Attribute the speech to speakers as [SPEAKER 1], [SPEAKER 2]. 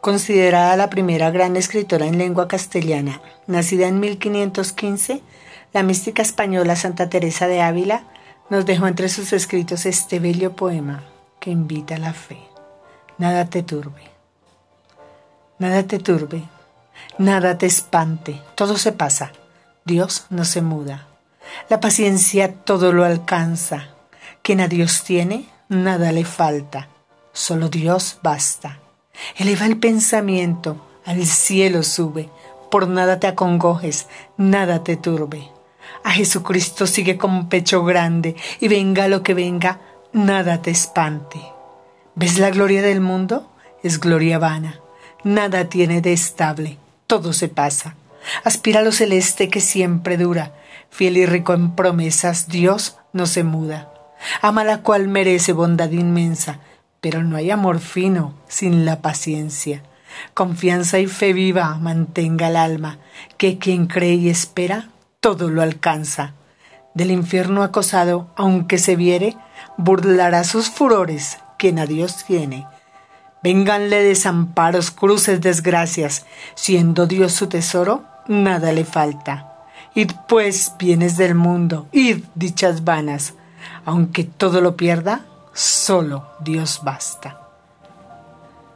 [SPEAKER 1] Considerada la primera gran escritora en lengua castellana, nacida en 1515, la mística española Santa Teresa de Ávila nos dejó entre sus escritos este bello poema que invita a la fe. Nada te turbe. Nada te turbe, nada te espante, todo se pasa, Dios no se muda. La paciencia todo lo alcanza, quien a Dios tiene, nada le falta, solo Dios basta. Eleva el pensamiento, al cielo sube, por nada te acongojes, nada te turbe. A Jesucristo sigue con pecho grande, y venga lo que venga, nada te espante. ¿Ves la gloria del mundo? Es gloria vana. Nada tiene de estable, todo se pasa. Aspira a lo celeste que siempre dura. Fiel y rico en promesas, Dios no se muda. Ama la cual merece bondad inmensa, pero no hay amor fino sin la paciencia. Confianza y fe viva mantenga el alma, que quien cree y espera, todo lo alcanza. Del infierno acosado, aunque se viere, burlará sus furores quien a Dios tiene. Vénganle desamparos, cruces, desgracias, siendo Dios su tesoro, nada le falta. Id pues bienes del mundo, id dichas vanas, aunque todo lo pierda, solo Dios basta.